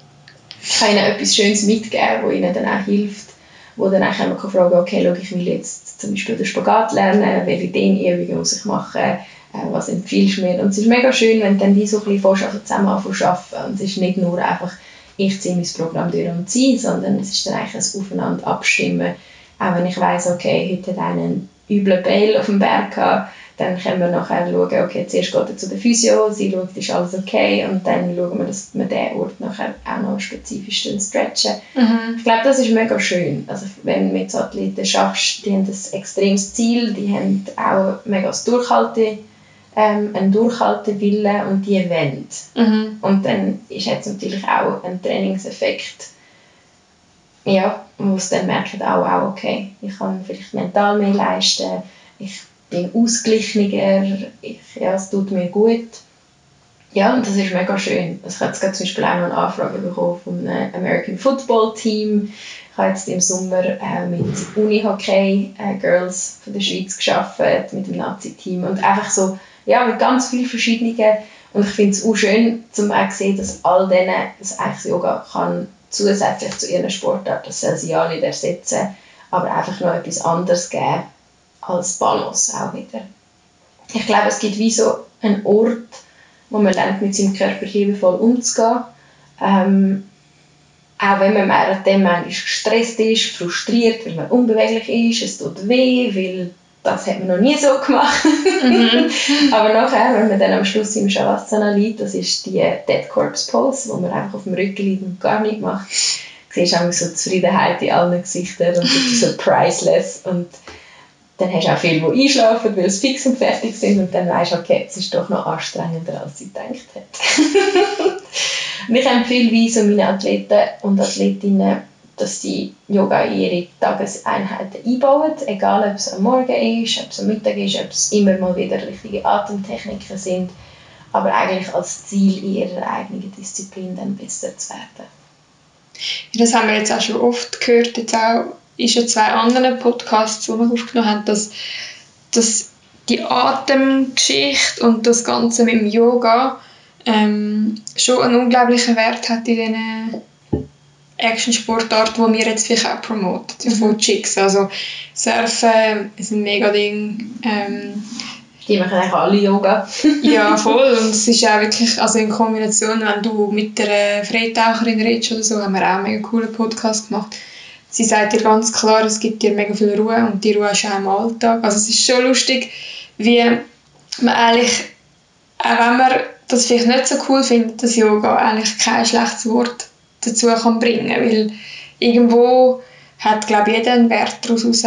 ich kann ihnen etwas Schönes mitgeben, das ihnen dann auch hilft wo dann auch fragen kann okay, schau, ich will jetzt zum Beispiel den Spagat lernen, welche Dehnübungen muss ich machen, äh, was empfiehlst du mir? Und es ist mega schön, wenn dann wie so ein bisschen zusammen anfängst zu arbeiten. Und es ist nicht nur einfach, ich ziehe mein Programm durch und ziehe, sondern es ist dann eigentlich ein Aufeinander abstimmen. Auch wenn ich weiss, okay, heute hat einer einen üblen Bail auf dem Berg gehabt, dann können wir nachher schauen, okay, zuerst geht er zu der Physio, sie schaut, ist alles okay und dann schauen wir, dass wir diesen Ort nachher auch noch spezifisch stretchen. Mhm. Ich glaube, das ist mega schön. Also wenn du mit so Athleten schaffst, die haben ein extremes Ziel, die haben auch mega das Durchhalte, ähm, einen Durchhaltewillen und die wollen. Mhm. Und dann ist jetzt natürlich auch ein Trainingseffekt, ja, wo es dann merkt, auch, auch okay, ich kann vielleicht mental mehr leisten, ich bin ausgeglichener, ich, ja, es tut mir gut. Ja, und das ist mega schön. Ich habe jetzt zum Beispiel auch noch eine Anfrage bekommen vom American Football Team. Ich habe jetzt im Sommer äh, mit Unihockey äh, Girls von der Schweiz geschafft mit dem Nazi-Team und einfach so, ja, mit ganz vielen verschiedenen und ich finde es auch schön, zum zu sehen, dass all denen das eigentlich Yoga kann zusätzlich zu ihren Sportart, das soll sie ja nicht ersetzen, aber einfach noch etwas anderes geben als Balance auch wieder. Ich glaube, es gibt wie so einen Ort, wo man lernt, mit seinem Körper liebevoll umzugehen. Ähm, auch wenn man während dem manchmal gestresst ist, frustriert, weil man unbeweglich ist, es tut weh, weil das hat man noch nie so gemacht. Mhm. [laughs] Aber nachher, wenn man dann am Schluss im Shavasana liegt, das ist die Dead Corpse Pose, wo man einfach auf dem Rücken liegt und gar nichts macht, siehst du so Zufriedenheit in allen Gesichtern und so priceless und dann hast du auch viele, die einschlafen, weil sie fix und fertig sind und dann weißt du, okay, es ist doch noch anstrengender, als sie gedacht hat. ich empfehle so meine Athleten und Athletinnen, dass sie Yoga in ihre Tageseinheiten einbauen, egal ob es am Morgen ist, ob es am Mittag ist, ob es immer mal wieder richtige Atemtechniken sind, aber eigentlich als Ziel in ihrer eigenen Disziplin dann besser zu werden. das haben wir jetzt auch schon oft gehört, jetzt auch ist in zwei anderen Podcasts, die wir aufgenommen haben, dass, dass die Atemgeschichte und das Ganze mit dem Yoga ähm, schon einen unglaublichen Wert hat in diesen Action-Sportarten, die wir jetzt vielleicht auch promoten, mhm. von Chicks. Also Surfen ist ein mega Ding. Ähm, die machen eigentlich alle Yoga. [laughs] ja, [laughs] voll. Und es ist auch wirklich, also in Kombination, wenn du mit der Freitaucherin redest oder so, haben wir auch einen mega coolen Podcast gemacht sie sagt dir ganz klar, es gibt dir mega viel Ruhe und die Ruhe ist auch im Alltag. Also es ist schon lustig, wie man eigentlich, auch wenn man das vielleicht nicht so cool findet, dass Yoga eigentlich kein schlechtes Wort dazu kann bringen weil irgendwo hat, glaube ich, jeder einen Wert daraus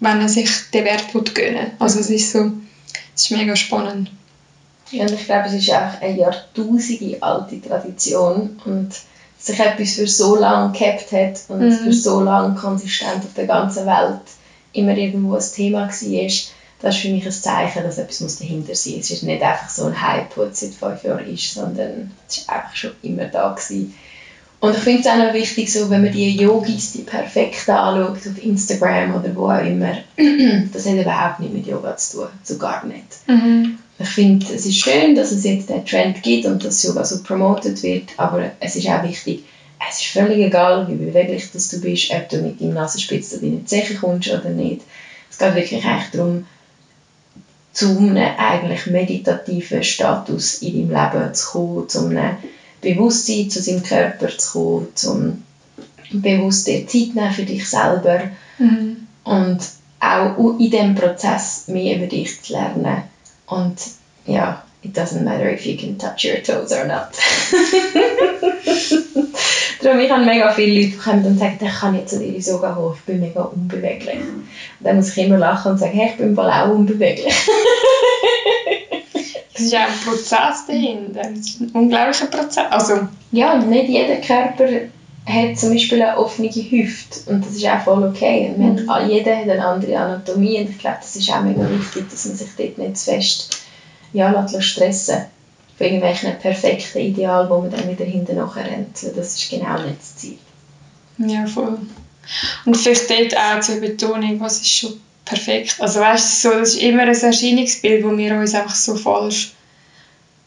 wenn er sich den Wert gönnen will. Also es ist so, es ist mega spannend. Ja, und ich glaube, es ist auch eine jahrtausende alte Tradition und sich etwas für so lange gehabt hat und mhm. für so lange konsistent auf der ganzen Welt immer irgendwo ein Thema war, das ist für mich ein Zeichen, dass etwas dahinter sein muss. Es ist nicht einfach so ein Hype, der seit fünf Jahren ist, sondern es war einfach schon immer da. Gewesen. Und ich finde es auch noch wichtig, so, wenn man die Yogis, die perfekt anschaut, auf Instagram oder wo auch immer, [clears throat] das hat überhaupt nichts mit Yoga zu tun, so gar nicht. Mhm. Ich finde, es ist schön, dass es jetzt den Trend gibt und dass Yoga so promotet wird, aber es ist auch wichtig, es ist völlig egal, wie beweglich dass du bist, ob du mit deinem Nasenspitze in deine Zeche kommst oder nicht. Es geht wirklich eigentlich darum, zu einem eigentlich meditativen Status in deinem Leben zu kommen, zu einem Bewusstsein zu seinem Körper zu kommen, zum bewusst dir Zeit nehmen für dich selber mhm. und auch in diesem Prozess mehr über dich zu lernen und ja, it doesn't matter if you can touch your toes or not. [laughs] Darum, ich habe mega viele Leute, die kommen und sagen, ich kann jetzt zu dir Yoga hoch, ich bin mega unbeweglich. Und dann muss ich immer lachen und sagen, hey, ich bin voll auch unbeweglich. [laughs] das ist ja ein Prozess dahinter, das ist ein unglaublicher Prozess. Also, ja, und nicht jeder Körper hat zum Beispiel eine offene Hüfte und das ist auch voll okay. Und mhm. jeder hat eine andere Anatomie und ich glaube, das ist auch mega wichtig, dass man sich dort nicht zu fest ja, lässt stressen von irgendwelchen perfekten Idealen, wo man dann wieder hinten rennt. Das ist genau nicht das Ziel. Ja, voll. Und vielleicht dort auch zur Betonung, was ist schon perfekt. Also weißt du, so, das ist immer ein Erscheinungsbild, wo wir uns einfach so falsch,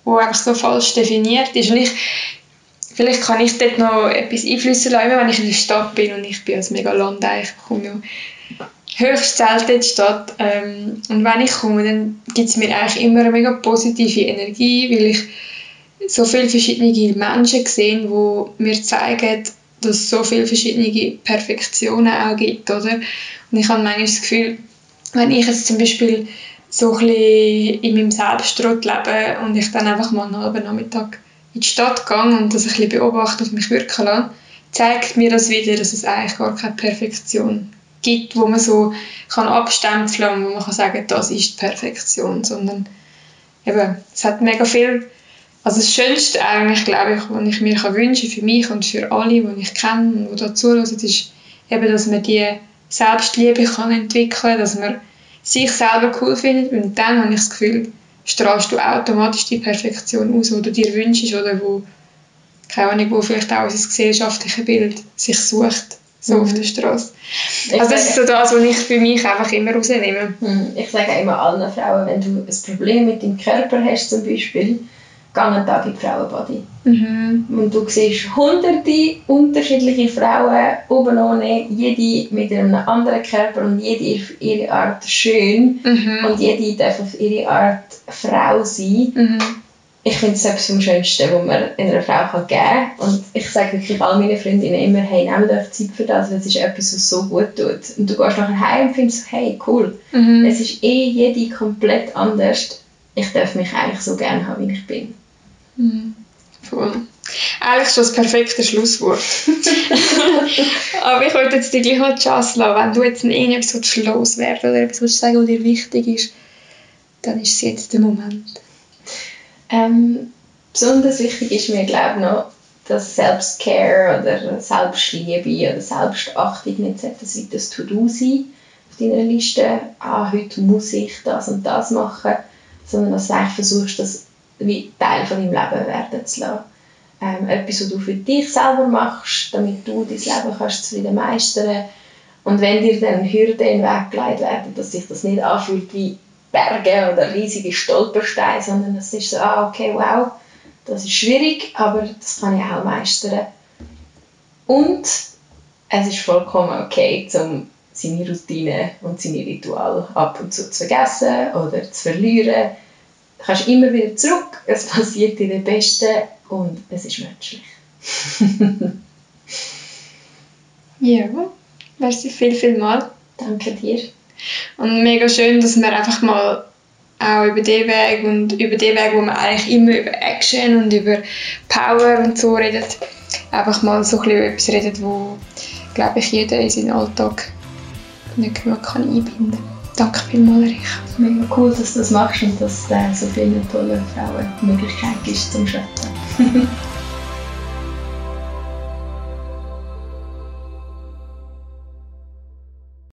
wo einfach so falsch definiert ist. Und ich, vielleicht kann ich dort noch etwas einflüssen lassen, wenn ich in der Stadt bin und ich bin als mega Landeich, ich komme ja höchst selten in die Stadt. Ähm, und wenn ich komme, dann gibt es mir eigentlich immer eine mega positive Energie, weil ich so viele verschiedene Menschen sehe, die mir zeigen, dass es so viele verschiedene Perfektionen auch gibt, oder? Und ich habe manchmal das Gefühl, wenn ich jetzt zum Beispiel so ein bisschen in meinem Selbsttrott lebe und ich dann einfach mal einen halben Nachmittag in die Stadt gehe und das ein bisschen beobachte und mich wirken lasse, zeigt mir das wieder, dass es eigentlich gar keine Perfektion gibt, wo man so kann abstempeln kann, wo man kann sagen, das ist die Perfektion, sondern eben, es hat mega viel, also das Schönste eigentlich, glaube ich, was ich mir kann wünschen für mich und für alle, die ich kenne und die dazu hören, ist eben, dass man die Selbstliebe kann entwickeln kann, dass man sich selber cool findet und dann habe ich das Gefühl, strahlst du automatisch die Perfektion aus, die du dir wünschst oder wo, keine Ahnung, wo vielleicht auch unser gesellschaftliches Bild sich sucht, so mhm. auf der Straße. Also das ist so das, was ich für mich einfach immer rausnehme. Mhm. Ich sage immer allen Frauen, wenn du ein Problem mit deinem Körper hast zum Beispiel, geh einen Tag in die Frauenbody. Mhm. Und du siehst hunderte unterschiedliche Frauen, oben ohne, jede mit einem anderen Körper und jede auf ihre Art schön mhm. und jede darf auf ihre Art Frau sein. Mhm. Ich finde es etwas vom Schönsten, was man einer Frau kann geben kann. Und ich sage wirklich all meinen Freundinnen immer, hey, nehmt euch Zeit für das, weil es ist etwas, was so gut tut. Und du gehst nachher heim und findest, hey, cool. Mhm. Es ist eh jede komplett anders. Ich darf mich eigentlich so gerne haben, wie ich bin. Mhm. Voll. Eigentlich schon das perfekte Schlusswort. [laughs] Aber ich wollte jetzt dir gleich mal die Chance lassen, wenn du jetzt noch irgendetwas loswerden oder etwas sagen was dir wichtig ist, dann ist es jetzt der Moment. Ähm, besonders wichtig ist mir, glaube ich, noch, dass Selbstcare oder Selbstliebe oder Selbstachtung nicht sein das To-Do sein auf deiner Liste. Ah, heute muss ich das und das machen. Sondern dass du eigentlich versuchst, das wie Teil von deinem Leben werden zu lassen. Ähm, etwas, was du für dich selber machst, damit du dein Leben kannst zufrieden meistern Und wenn dir dann Hürden in den Weg gelegt werden, dass sich das nicht anfühlt wie Berge oder riesige Stolpersteine, sondern es ist so, ah, okay, wow, das ist schwierig, aber das kann ich auch meistern. Und es ist vollkommen okay, um seine Routine und seine Rituale ab und zu zu vergessen oder zu verlieren kannst immer wieder zurück, es passiert dir der Beste und es ist menschlich. [laughs] ja, merci viel, viel mal. Danke dir. Und mega schön, dass wir einfach mal auch über den Weg und über den Weg, wo man eigentlich immer über Action und über Power und so redet, einfach mal so ein bisschen etwas redet, wo, glaube ich, jeder in seinen Alltag nicht genug kann einbinden kann. Danke vielmals, Erich. Mega cool, dass du das machst und dass es so vielen tollen Frauen die Möglichkeit gibt zum Schöpfen. [laughs]